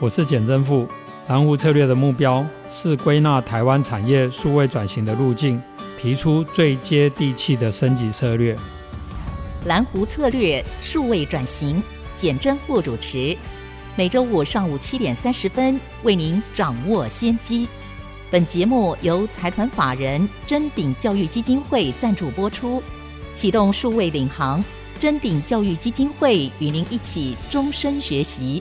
我是简正富。蓝湖策略的目标是归纳台湾产业数位转型的路径，提出最接地气的升级策略。蓝湖策略数位转型，简正富主持，每周五上午七点三十分为您掌握先机。本节目由财团法人臻鼎教育基金会赞助播出，启动数位领航，臻鼎教育基金会与您一起终身学习。